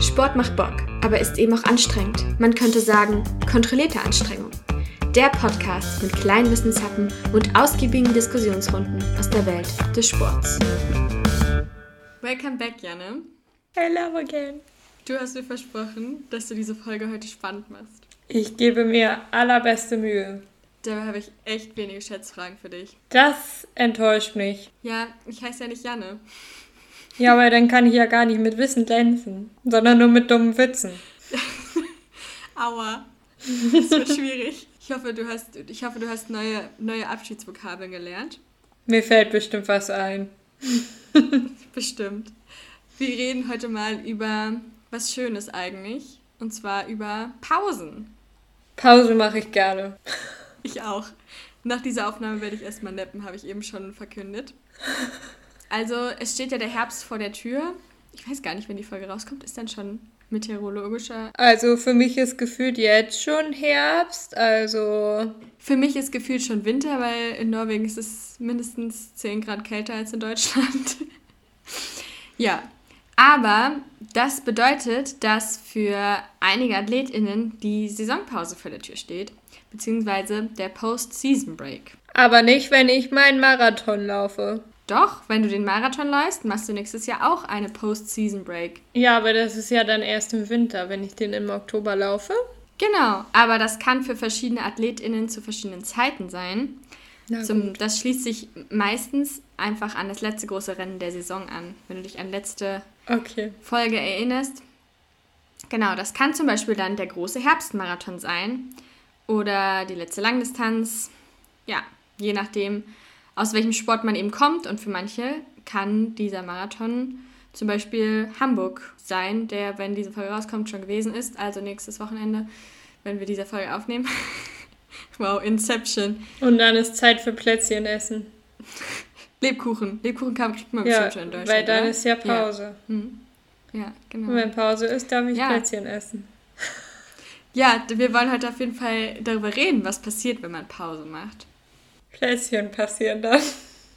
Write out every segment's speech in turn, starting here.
Sport macht Bock, aber ist eben auch anstrengend. Man könnte sagen, kontrollierte Anstrengung. Der Podcast mit kleinen Wissenshappen und ausgiebigen Diskussionsrunden aus der Welt des Sports. Welcome back, Janne. Hello again. Du hast mir versprochen, dass du diese Folge heute spannend machst. Ich gebe mir allerbeste Mühe. Dabei habe ich echt wenige Schätzfragen für dich. Das enttäuscht mich. Ja, ich heiße ja nicht Janne. Ja, aber dann kann ich ja gar nicht mit Wissen glänzen, sondern nur mit dummen Witzen. Aua. Das wird schwierig. Ich hoffe, du hast, ich hoffe, du hast neue, neue Abschiedsvokabeln gelernt. Mir fällt bestimmt was ein. Bestimmt. Wir reden heute mal über was Schönes eigentlich. Und zwar über Pausen. Pause mache ich gerne. Ich auch. Nach dieser Aufnahme werde ich erstmal neppen, habe ich eben schon verkündet. Also, es steht ja der Herbst vor der Tür. Ich weiß gar nicht, wenn die Folge rauskommt. Ist dann schon meteorologischer? Also, für mich ist gefühlt jetzt schon Herbst. Also. Für mich ist gefühlt schon Winter, weil in Norwegen ist es mindestens 10 Grad kälter als in Deutschland. ja. Aber das bedeutet, dass für einige AthletInnen die Saisonpause vor der Tür steht, beziehungsweise der Post-Season Break. Aber nicht, wenn ich meinen Marathon laufe. Doch, wenn du den Marathon läufst, machst du nächstes Jahr auch eine Post-Season Break. Ja, aber das ist ja dann erst im Winter, wenn ich den im Oktober laufe. Genau, aber das kann für verschiedene AthletInnen zu verschiedenen Zeiten sein. Zum, das schließt sich meistens einfach an das letzte große Rennen der Saison an, wenn du dich an letzte Okay. Folge erinnerst. Genau, das kann zum Beispiel dann der große Herbstmarathon sein oder die letzte Langdistanz. Ja, je nachdem, aus welchem Sport man eben kommt. Und für manche kann dieser Marathon zum Beispiel Hamburg sein, der, wenn diese Folge rauskommt, schon gewesen ist. Also nächstes Wochenende, wenn wir diese Folge aufnehmen. wow, Inception. Und dann ist Zeit für Plätzchen essen. Lebkuchen. Lebkuchen kann, kriegt man Ja, bestimmt schon in Deutschland. weil dann oder? ist ja Pause. Ja, hm. ja genau. Und wenn Pause ist, darf ich Ja. Plätzchen essen. Ja, wir wollen heute auf jeden Fall darüber reden, was passiert, wenn man Pause macht. Plätzchen passieren dann.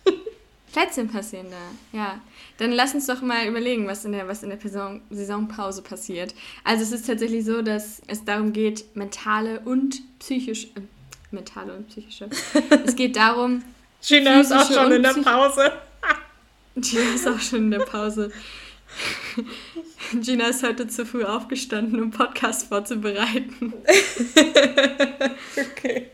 Plätzchen passieren da, ja. Dann lass uns doch mal überlegen, was in der, was in der Saison, Saisonpause passiert. Also es ist tatsächlich so, dass es darum geht, mentale und psychische, äh, mentale und psychische. es geht darum, Gina ist auch schon in der Pause. Gina ist auch schon in der Pause. Gina ist heute zu früh aufgestanden, um Podcast vorzubereiten. Okay.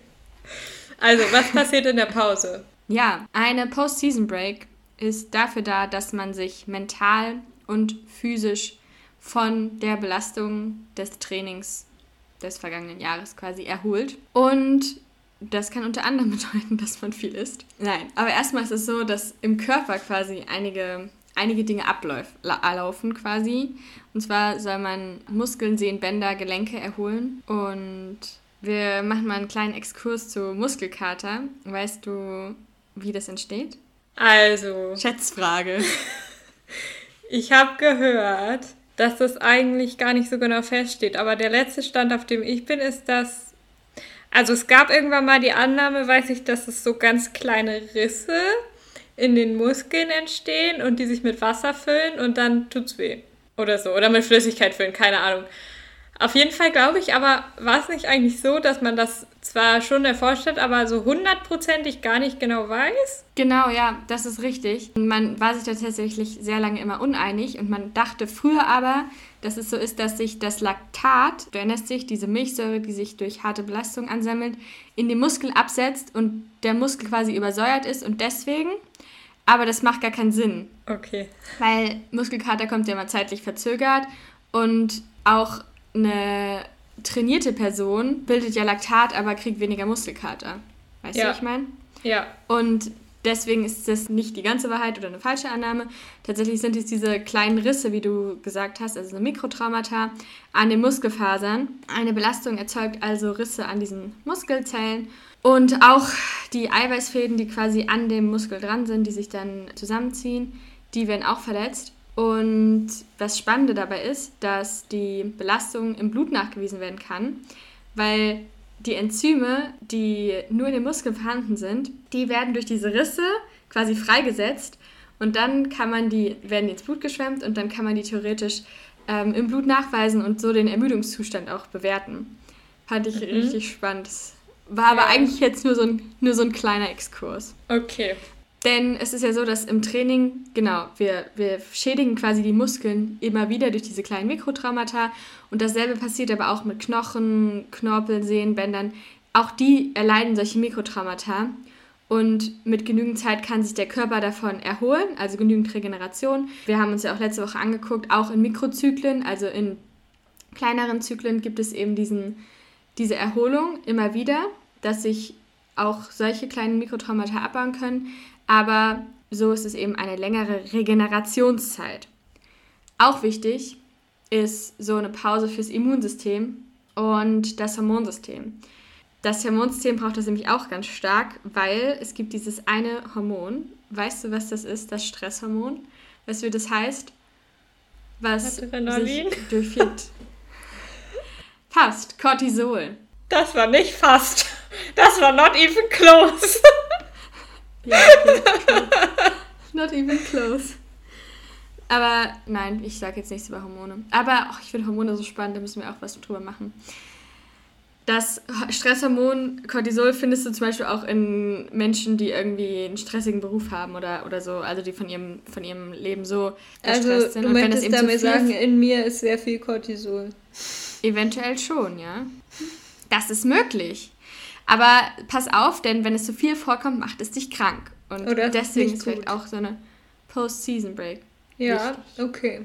Also, was passiert in der Pause? Ja, eine Post-Season Break ist dafür da, dass man sich mental und physisch von der Belastung des Trainings des vergangenen Jahres quasi erholt. Und das kann unter anderem bedeuten, dass man viel isst. Nein, aber erstmal ist es so, dass im Körper quasi einige, einige Dinge abläuf, la- laufen quasi. Und zwar soll man Muskeln, Sehnen, Bänder, Gelenke erholen. Und wir machen mal einen kleinen Exkurs zu Muskelkater. Weißt du, wie das entsteht? Also, Schätzfrage. ich habe gehört, dass das eigentlich gar nicht so genau feststeht. Aber der letzte Stand, auf dem ich bin, ist, dass. Also, es gab irgendwann mal die Annahme, weiß ich, dass es so ganz kleine Risse in den Muskeln entstehen und die sich mit Wasser füllen und dann tut's weh. Oder so. Oder mit Flüssigkeit füllen, keine Ahnung. Auf jeden Fall glaube ich, aber war es nicht eigentlich so, dass man das zwar schon erforscht hat, aber so hundertprozentig gar nicht genau weiß? Genau, ja, das ist richtig. Man war sich da tatsächlich sehr lange immer uneinig und man dachte früher aber, dass es so ist, dass sich das Laktat, du erinnerst dich, diese Milchsäure, die sich durch harte Belastung ansammelt, in den Muskel absetzt und der Muskel quasi übersäuert ist und deswegen, aber das macht gar keinen Sinn, Okay. weil Muskelkater kommt ja immer zeitlich verzögert und auch eine trainierte Person bildet ja Laktat, aber kriegt weniger Muskelkater. Weißt du, Ja. was ich meine? Ja. Und deswegen ist das nicht die ganze Wahrheit oder eine falsche Annahme. Tatsächlich sind es diese kleinen Risse, wie du gesagt hast, also so Mikrotraumata an den Muskelfasern. Eine Belastung erzeugt also Risse an diesen Muskelzellen. Und auch die Eiweißfäden, die quasi an dem Muskel dran sind, die sich dann zusammenziehen, die werden auch verletzt. Und das Spannende dabei ist, dass die Belastung im Blut nachgewiesen werden kann, weil die Enzyme, die nur in den Muskeln vorhanden sind, die werden durch diese Risse quasi freigesetzt und dann kann man die, werden die ins Blut geschwemmt und dann kann man die theoretisch ähm, im Blut nachweisen und so den Ermüdungszustand auch bewerten. Fand ich Mhm. richtig spannend. War aber Ja. eigentlich jetzt nur so, ein, nur so ein kleiner Exkurs. Okay. Denn es ist ja so, dass im Training, genau, wir, wir schädigen quasi die Muskeln immer wieder durch diese kleinen Mikrotraumata. Und dasselbe passiert aber auch mit Knochen, Knorpeln, Sehnenbändern. Auch die erleiden solche Mikrotraumata. Und mit genügend Zeit kann sich der Körper davon erholen, also genügend Regeneration. Wir haben uns ja auch letzte Woche angeguckt, auch in Mikrozyklen, also in kleineren Zyklen gibt es eben diesen, diese Erholung immer wieder, dass sich auch solche kleinen Mikrotraumata abbauen können. Aber so ist es eben eine längere Regenerationszeit. Auch wichtig ist so eine Pause fürs Immunsystem und das Hormonsystem. Das Hormonsystem braucht das nämlich auch ganz stark, weil es gibt dieses eine Hormon. Weißt du, was das ist? Das Stresshormon. Weißt du, wie das heißt? Was Adrenalin? sich durchführt. Fast. Cortisol. Das war nicht fast. Das war not even close. Ja. Not even close. Aber nein, ich sage jetzt nichts über Hormone. Aber ach, ich finde Hormone so spannend, da müssen wir auch was drüber machen. Das Stresshormon Cortisol findest du zum Beispiel auch in Menschen, die irgendwie einen stressigen Beruf haben oder, oder so, also die von ihrem, von ihrem Leben so gestresst Also, sind. du Und wenn das eben damit sagen, in mir ist sehr viel Cortisol. Eventuell schon, ja. Das ist möglich. Aber pass auf, denn wenn es zu viel vorkommt, macht es dich krank. Und Oder deswegen ist vielleicht auch so eine Post-Season-Break. Ja, okay.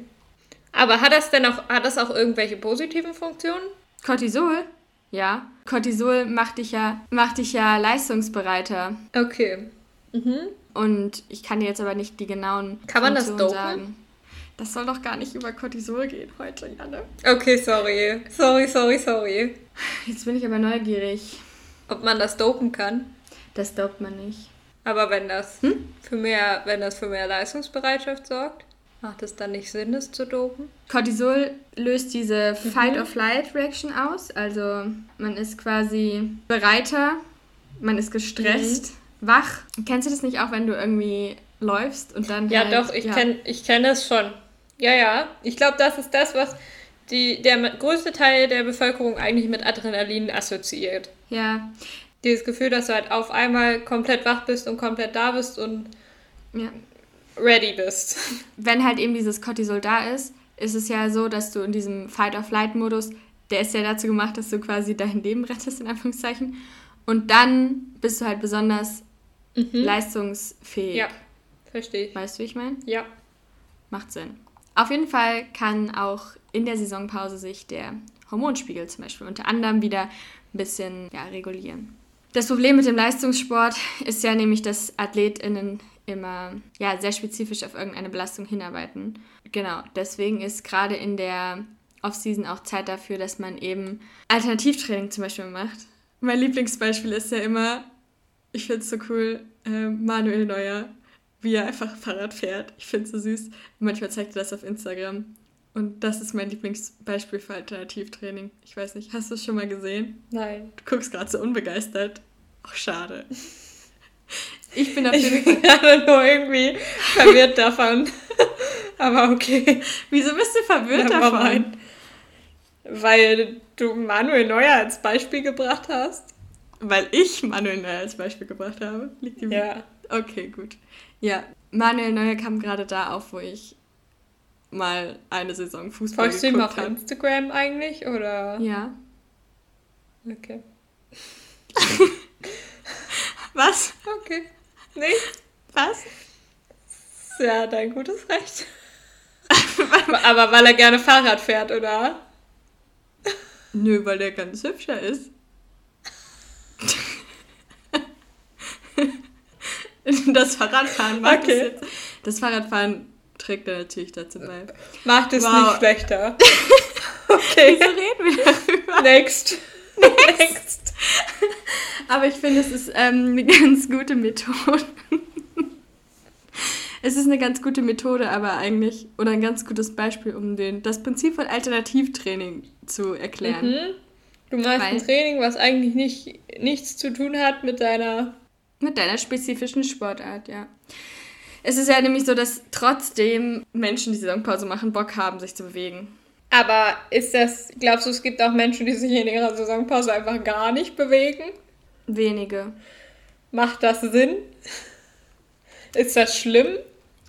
Aber hat das denn auch, hat das auch irgendwelche positiven Funktionen? Cortisol? Ja. Cortisol macht dich ja, macht dich ja leistungsbereiter. Okay. Mhm. Und ich kann dir jetzt aber nicht die genauen Kann man das Funktionen dopen? sagen. Das soll doch gar nicht über Cortisol gehen heute, Janne. Okay, sorry. Sorry, sorry, sorry. Jetzt bin ich aber neugierig. Ob man das dopen kann? Das dopt man nicht. Aber wenn das Hm? für mehr, wenn das für mehr Leistungsbereitschaft sorgt, macht es dann nicht Sinn, es zu dopen? Cortisol löst diese Mhm. Fight-or-Flight-Reaction aus. Also man ist quasi bereiter, man ist gestresst, Mhm. wach. Kennst du das nicht auch, wenn du irgendwie läufst und dann. Ja, halt, doch, ich kenne ich kenn das schon. Ja, ja. Ich glaube, das ist das, was die, der größte Teil der Bevölkerung eigentlich mit Adrenalin assoziiert. Ja, Dieses Gefühl, dass du halt auf einmal komplett wach bist und komplett da bist und ja. ready bist. Wenn halt eben dieses Cortisol da ist, ist es ja so, dass du in diesem Fight-or-Flight-Modus, der ist ja dazu gemacht, dass du quasi dein Leben rettest, in Anführungszeichen. Und dann bist du halt besonders leistungsfähig. Mhm. Ja, verstehe ich. Weißt du, wie ich meine? Ja. Macht Sinn. Auf jeden Fall kann auch in der Saisonpause sich der Hormonspiegel zum Beispiel unter anderem wieder ein bisschen ja, regulieren. Das Problem mit dem Leistungssport ist ja nämlich, dass AthletInnen immer ja, sehr spezifisch auf irgendeine Belastung hinarbeiten. Genau, deswegen ist gerade in der Offseason auch Zeit dafür, dass man eben Alternativtraining zum Beispiel macht. Mein Lieblingsbeispiel ist ja immer, ich finde es so cool, äh, Manuel Neuer, wie er einfach Fahrrad fährt. Ich finde es so süß. Manchmal zeigt er das auf Instagram. Und das ist mein Lieblingsbeispiel für Alternativtraining. Ich weiß nicht, hast du es schon mal gesehen? Nein. Du guckst gerade so unbegeistert. Ach, schade. Ich bin auf Ich bin gerade nur irgendwie verwirrt davon. Aber okay. Wieso bist du verwirrt Never davon? mind. Weil du Manuel Neuer als Beispiel gebracht hast. Weil ich Manuel Neuer als Beispiel gebracht habe. Liegt die Ja. Okay, gut. Ja, Manuel Neuer kam gerade da auf, wo ich mal eine Saison Fußball Folgst du ihm geguckt auf habe. Instagram eigentlich? Oder? Ja. Okay. Was? Okay. Nicht? Was? Ja, dein gutes Recht. Aber weil er gerne Fahrrad fährt, oder? Nö, weil der ganz hübscher ist. Das Fahrradfahren macht Okay. es jetzt. Das Fahrradfahren trägt er natürlich dazu bei. Macht es Wow. nicht schlechter. Okay. Wieso reden wir darüber? Next. Next. Aber ich finde, es ist ähm, eine ganz gute Methode. es ist eine ganz gute Methode, aber eigentlich, oder ein ganz gutes Beispiel, um den, das Prinzip von Alternativtraining zu erklären. Mhm. Du machst ein Weil- Training, was eigentlich nicht, nichts zu tun hat mit deiner. Mit deiner spezifischen Sportart, ja. Es ist ja nämlich so, dass trotzdem Menschen, die Saisonpause machen, Bock haben, sich zu bewegen. Aber ist das, glaubst du, es gibt auch Menschen, die sich in ihrer Saisonpause einfach gar nicht bewegen? Wenige. Macht das Sinn? Ist das schlimm?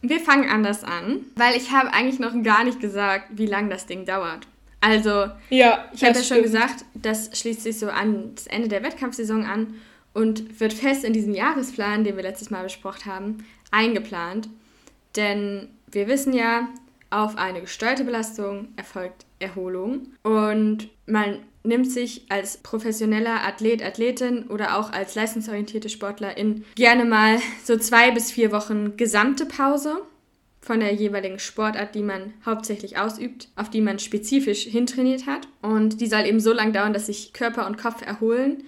Wir fangen anders an, weil ich habe eigentlich noch gar nicht gesagt, wie lange das Ding dauert. Also, ja, ich habe ja schon gesagt, das schließt sich so an das Ende der Wettkampfsaison an und wird fest in diesen Jahresplan, den wir letztes Mal besprochen haben, eingeplant. Denn wir wissen ja, auf eine gesteuerte Belastung erfolgt Erholung und man nimmt sich als professioneller Athlet, Athletin oder auch als leistungsorientierte Sportlerin gerne mal so zwei bis vier Wochen gesamte Pause von der jeweiligen Sportart, die man hauptsächlich ausübt, auf die man spezifisch hintrainiert hat. Und die soll eben so lange dauern, dass sich Körper und Kopf erholen,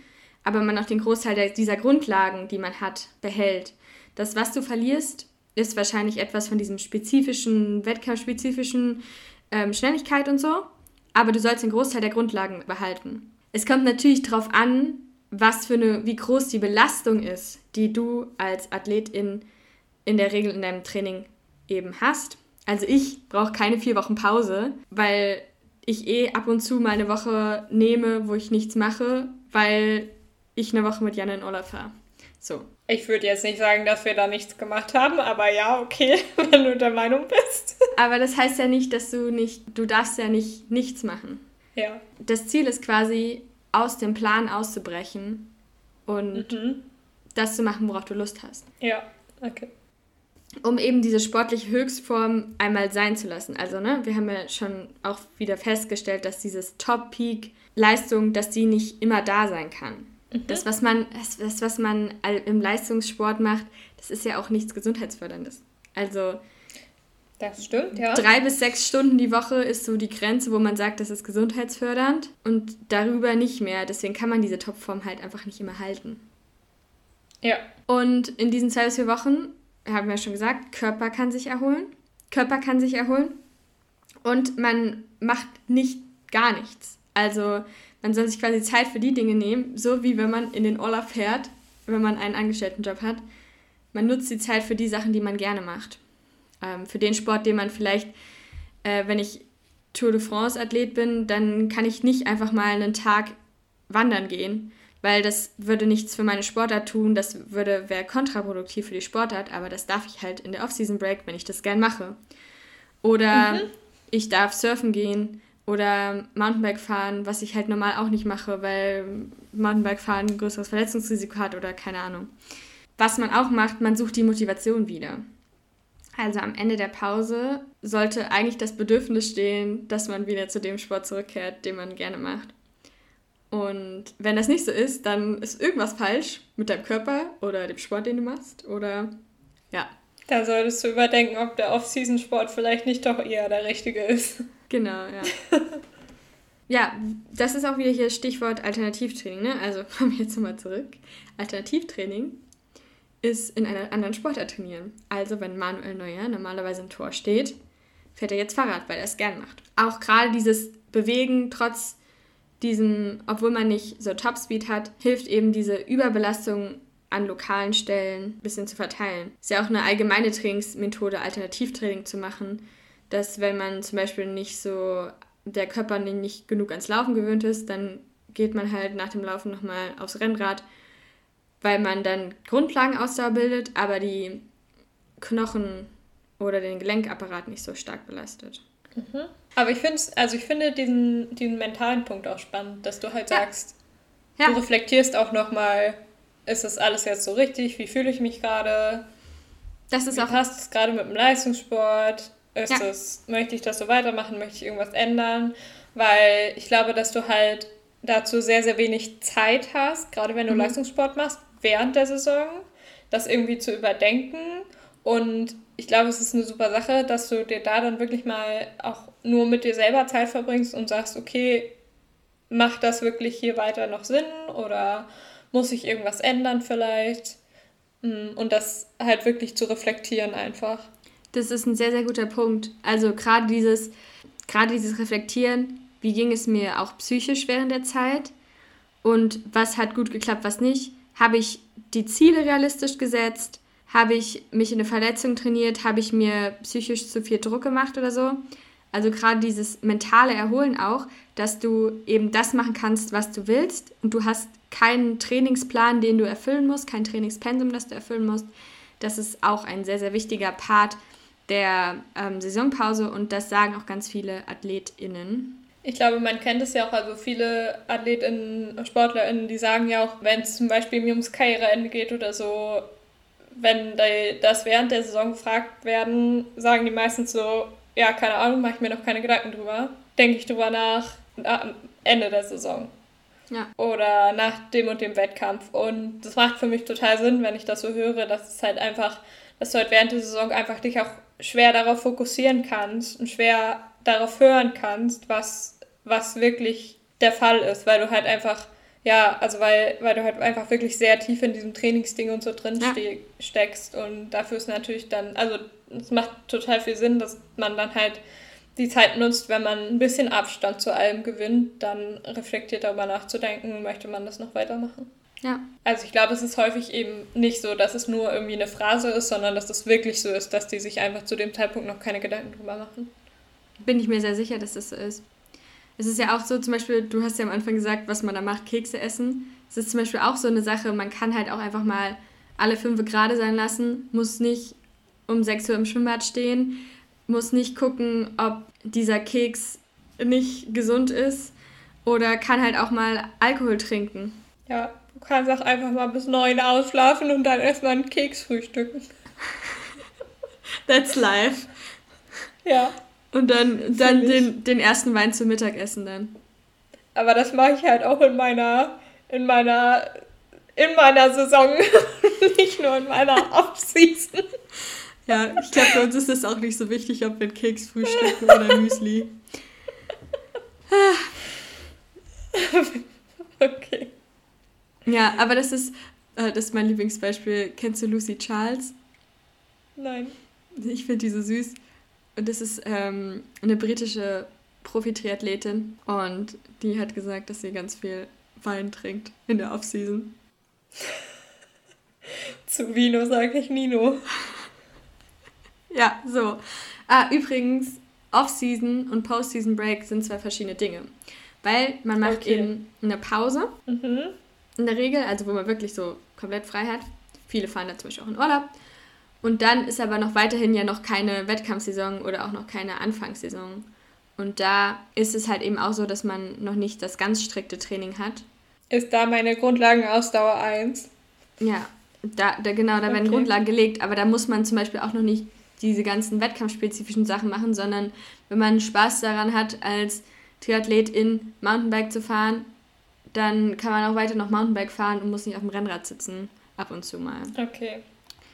aber man auch den Großteil dieser Grundlagen, die man hat, behält. Das, was du verlierst, ist wahrscheinlich etwas von diesem spezifischen, wettkampfspezifischen ähm, Schnelligkeit und so, aber du sollst den Großteil der Grundlagen behalten. Es kommt natürlich darauf an, was für eine, wie groß die Belastung ist, die du als Athletin in der Regel in deinem Training eben hast. Also ich brauche keine vier Wochen Pause, weil ich eh ab und zu mal eine Woche nehme, wo ich nichts mache, weil ich eine Woche mit Jan in Urlaub fahre. So. Ich würde jetzt nicht sagen, dass wir da nichts gemacht haben, aber ja, okay, wenn du der Meinung bist. Aber das heißt ja nicht, dass du nicht, du darfst ja nicht nichts machen. Ja. Das Ziel ist quasi, aus dem Plan auszubrechen und mhm. das zu machen, worauf du Lust hast. Ja, okay. Um eben diese sportliche Höchstform einmal sein zu lassen. Also, ne, wir haben ja schon auch wieder festgestellt, dass dieses Top-Peak-Leistung, dass die nicht immer da sein kann. Mhm. Das, was man, das, was man im Leistungssport macht, das ist ja auch nichts Gesundheitsförderndes. Also das stimmt, ja. Drei bis sechs Stunden die Woche ist so die Grenze, wo man sagt, das ist gesundheitsfördernd und darüber nicht mehr. Deswegen kann man diese Topform halt einfach nicht immer halten. Ja. Und in diesen zwei bis vier Wochen, haben wir ja schon gesagt, Körper kann sich erholen. Körper kann sich erholen. Und man macht nicht gar nichts. Also man soll sich quasi Zeit für die Dinge nehmen, so wie wenn man in den Urlaub fährt, wenn man einen Angestelltenjob hat. Man nutzt die Zeit für die Sachen, die man gerne macht. Ähm, für den Sport, den man vielleicht, äh, wenn ich Tour de France Athlet bin, dann kann ich nicht einfach mal einen Tag wandern gehen, weil das würde nichts für meine Sportart tun, das würde wäre kontraproduktiv für die Sportart, aber das darf ich halt in der Off-Season Break, wenn ich das gern mache. Oder mhm. ich darf surfen gehen oder Mountainbike fahren, was ich halt normal auch nicht mache, weil Mountainbike fahren ein größeres Verletzungsrisiko hat oder keine Ahnung. Was man auch macht, man sucht die Motivation wieder. Also am Ende der Pause sollte eigentlich das Bedürfnis stehen, dass man wieder zu dem Sport zurückkehrt, den man gerne macht. Und wenn das nicht so ist, dann ist irgendwas falsch mit deinem Körper oder dem Sport, den du machst. Oder ja. Da solltest du überdenken, ob der Off-Season-Sport vielleicht nicht doch eher der richtige ist. Genau, ja. ja, das ist auch wieder hier Stichwort Alternativtraining, ne? Also kommen wir jetzt nochmal zurück. Alternativtraining ist in einer anderen Sportart trainieren. Also wenn Manuel Neuer normalerweise im Tor steht, fährt er jetzt Fahrrad, weil er es gern macht. Auch gerade dieses Bewegen trotz diesem, obwohl man nicht so Topspeed hat, hilft eben diese Überbelastung an lokalen Stellen ein bisschen zu verteilen. Ist ja auch eine allgemeine Trainingsmethode, Alternativtraining zu machen, dass wenn man zum Beispiel nicht so, der Körper nicht genug ans Laufen gewöhnt ist, dann geht man halt nach dem Laufen nochmal aufs Rennrad, weil man dann Grundlagenausdauer bildet, aber die Knochen oder den Gelenkapparat nicht so stark belastet. Mhm. Aber ich finde also ich finde diesen, diesen mentalen Punkt auch spannend, dass du halt ja. sagst, ja. du reflektierst auch nochmal, ist das alles jetzt so richtig, wie fühle ich mich gerade? Das ist wie auch. passt es gerade mit dem Leistungssport? Ist ja. es, möchte ich das so weitermachen? Möchte ich irgendwas ändern? Weil ich glaube, dass du halt dazu sehr, sehr wenig Zeit hast, gerade wenn du mhm. Leistungssport machst, während der Saison, das irgendwie zu überdenken. Und ich glaube, es ist eine super Sache, dass du dir da dann wirklich mal auch nur mit dir selber Zeit verbringst und sagst, okay, macht das wirklich hier weiter noch Sinn oder muss ich irgendwas ändern vielleicht? Mm, und das halt wirklich zu reflektieren einfach. Das ist ein sehr, sehr guter Punkt. Also gerade dieses, gerade dieses Reflektieren, wie ging es mir auch psychisch während der Zeit und was hat gut geklappt, was nicht. Habe ich die Ziele realistisch gesetzt? Habe ich mich in eine Verletzung trainiert? Habe ich mir psychisch zu viel Druck gemacht oder so? Also gerade dieses mentale Erholen auch, dass du eben das machen kannst, was du willst und du hast keinen Trainingsplan, den du erfüllen musst, kein Trainingspensum, das du erfüllen musst. Das ist auch ein sehr, sehr wichtiger Part der ähm, Saisonpause und das sagen auch ganz viele AthletInnen. Ich glaube, man kennt es ja auch, also viele AthletInnen, SportlerInnen, die sagen ja auch, wenn es zum Beispiel mir ums Karriereende geht oder so, wenn die, das während der Saison gefragt werden, sagen die meistens so, ja, keine Ahnung, mache ich mir noch keine Gedanken drüber. Denke ich drüber nach am Ende der Saison. Ja. Oder nach dem und dem Wettkampf. Und das macht für mich total Sinn, wenn ich das so höre, dass es halt einfach, dass du halt während der Saison einfach dich auch schwer darauf fokussieren kannst und schwer darauf hören kannst, was, was wirklich der Fall ist, weil du halt einfach, ja, also weil, weil du halt einfach wirklich sehr tief in diesem Trainingsding und so drin ja. ste steckst. Und dafür ist natürlich dann, also es macht total viel Sinn, dass man dann halt die Zeit nutzt, wenn man ein bisschen Abstand zu allem gewinnt, dann reflektiert darüber nachzudenken, möchte man das noch weitermachen. Ja. Also ich glaube, es ist häufig eben nicht so, dass es nur irgendwie eine Phrase ist, sondern dass es wirklich so ist, dass die sich einfach zu dem Zeitpunkt noch keine Gedanken drüber machen. Bin ich mir sehr sicher, dass das so ist. Es ist ja auch so, zum Beispiel, du hast ja am Anfang gesagt, was man da macht, Kekse essen. Es ist zum Beispiel auch so eine Sache, man kann halt auch einfach mal alle fünf gerade sein lassen, muss nicht um 6 Uhr im Schwimmbad stehen, muss nicht gucken, ob dieser Keks nicht gesund ist oder kann halt auch mal Alkohol trinken. Ja, du kannst auch einfach mal bis 9 ausschlafen und dann erstmal einen Keks frühstücken. That's life. Ja. Und dann, dann den, den ersten Wein zum Mittagessen dann. Aber das mache ich halt auch in meiner, in meiner, in meiner Saison, nicht nur in meiner Off-Season. Ja, ich glaube, bei uns ist es auch nicht so wichtig, ob wir einen Keks frühstücken oder Müsli. okay. Ja, aber das ist, äh, das ist mein Lieblingsbeispiel. Kennst du Lucy Charles? Nein. Ich finde die so süß. Und das ist ähm, eine britische Profi-Triathletin und die hat gesagt, dass sie ganz viel Wein trinkt in der Off-Season. Zu Vino sage ich Nino. Ja, so. Ah, übrigens, Off-Season und Post-Season-Break sind zwei verschiedene Dinge. Weil man macht okay. eben eine Pause. Mhm. In der Regel, also wo man wirklich so komplett frei hat. Viele fahren da zum Beispiel auch in Urlaub. Und dann ist aber noch weiterhin ja noch keine Wettkampfsaison oder auch noch keine Anfangssaison. Und da ist es halt eben auch so, dass man noch nicht das ganz strikte Training hat. Ist da meine Grundlagenausdauer 1? Ja, da, da genau, da okay. werden Grundlagen gelegt, aber da muss man zum Beispiel auch noch nicht diese ganzen wettkampfspezifischen Sachen machen, sondern wenn man Spaß daran hat, als Triathlet in Mountainbike zu fahren, dann kann man auch weiter noch Mountainbike fahren und muss nicht auf dem Rennrad sitzen, ab und zu mal. Okay.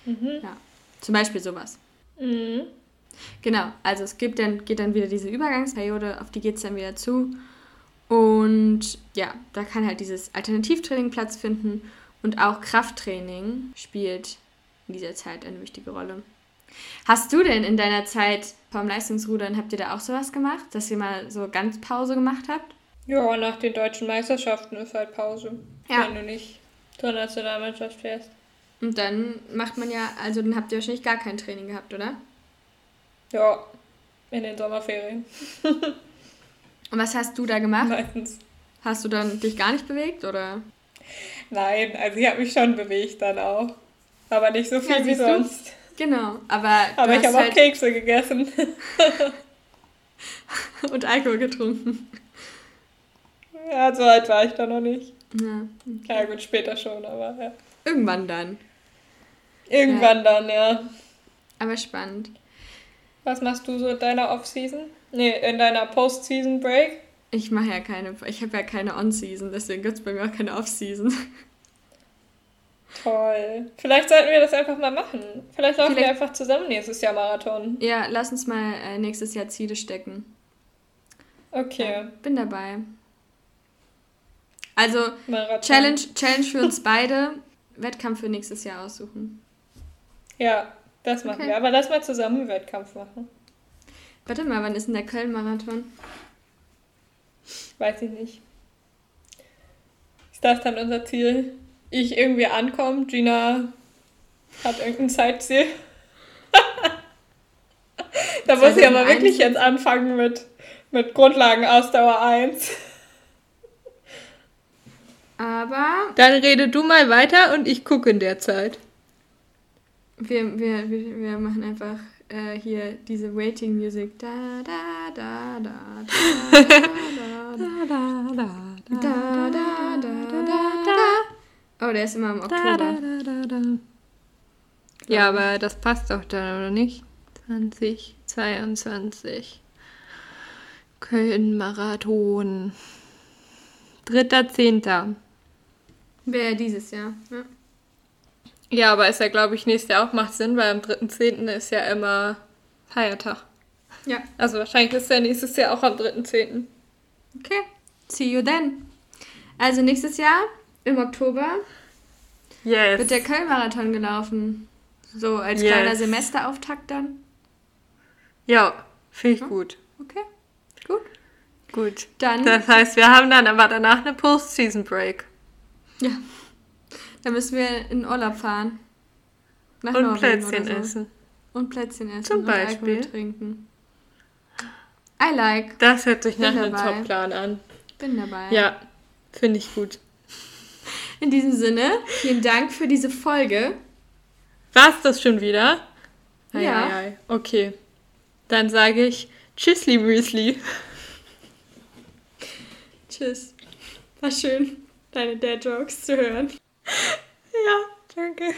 Mhm. Ja, zum Beispiel sowas. Mhm. Genau, also es gibt dann, geht dann wieder diese Übergangsperiode, auf die geht es dann wieder zu. Und ja, da kann halt dieses Alternativtraining Platz finden und auch Krafttraining spielt in dieser Zeit eine wichtige Rolle. Hast du denn in deiner Zeit vom Leistungsrudern, habt ihr da auch sowas gemacht, dass ihr mal so ganz Pause gemacht habt? Ja, nach den deutschen Meisterschaften ist halt Pause, ja. wenn du nicht zur Nationalmannschaft fährst. Und dann macht man ja, also dann habt ihr wahrscheinlich gar kein Training gehabt, oder? Ja, in den Sommerferien. Und was hast du da gemacht? Meistens. Hast du dann dich gar nicht bewegt, oder? Nein, also ich habe mich schon bewegt dann auch. Aber nicht so viel ja, wie sonst. Du? Genau, aber. Aber ich habe halt auch Kekse gegessen. und Alkohol getrunken. Ja, so alt war ich da noch nicht. Ja, okay. ja gut, später schon, aber ja. Irgendwann dann. Irgendwann ja. dann, ja. Aber spannend. Was machst du so in deiner Off-Season? Nee, in deiner Post-Season-Break? Ich mache ja keine, ich habe ja keine On-Season, deswegen gibt es bei mir auch keine Off-Season. Toll. Vielleicht sollten wir das einfach mal machen. Vielleicht laufen Vielleicht... wir einfach zusammen nächstes Jahr Marathon. Ja, lass uns mal äh, nächstes Jahr Ziele stecken. Okay. Ja, bin dabei. Also, Challenge, Challenge für uns beide, Wettkampf für nächstes Jahr aussuchen. Ja, das machen okay. wir. Aber lass mal zusammen einen Wettkampf machen. Warte mal, wann ist denn der Köln-Marathon? Weiß ich nicht. Ist das dann unser Ziel? ich irgendwie ankomme, Gina hat irgendein Zeitziel. Da muss ich aber wirklich jetzt anfangen mit, mit Grundlagenausdauer 1. Aber. Dann rede du mal weiter und ich gucke in der Zeit. Wir, wir, wir, wir machen einfach äh, hier diese Waiting Music. Da, da, da, da, da, da, da, da, da, da, da, da, da. Oh, der ist immer im Oktober. Ja, aber das passt doch dann, oder nicht? 2022. Köln-Marathon. Dritter, Zehnter. Wäre dieses Jahr, ja. Ja, aber ist ja, glaube ich, nächstes Jahr auch macht Sinn, weil am 3.10. ist ja immer Feiertag. Ja. Also wahrscheinlich ist ja nächstes Jahr auch am 3.10. Okay. See you then. Also nächstes Jahr im Oktober yes. wird der Köln-Marathon gelaufen. So als Yes. kleiner Semesterauftakt dann. Ja, finde ich gut. Okay. Gut. Gut. Dann, Das heißt, wir haben dann aber danach eine Post-Season-Break. Ja. Dann müssen wir in Urlaub fahren. Nach Und Norwegen Plätzchen so. essen. Und Plätzchen essen. Zum und Beispiel. trinken. I like. Das hört sich nach Bin einem dabei. Top-Plan an. Bin dabei. Ja, finde ich gut. In diesem Sinne, vielen Dank für diese Folge. War's das schon wieder? Ja. Ei, ei, ei. Okay. Dann sage ich Tschüssli Müsli. Tschüss. War schön, deine Dad-Jokes zu hören. Ja, danke.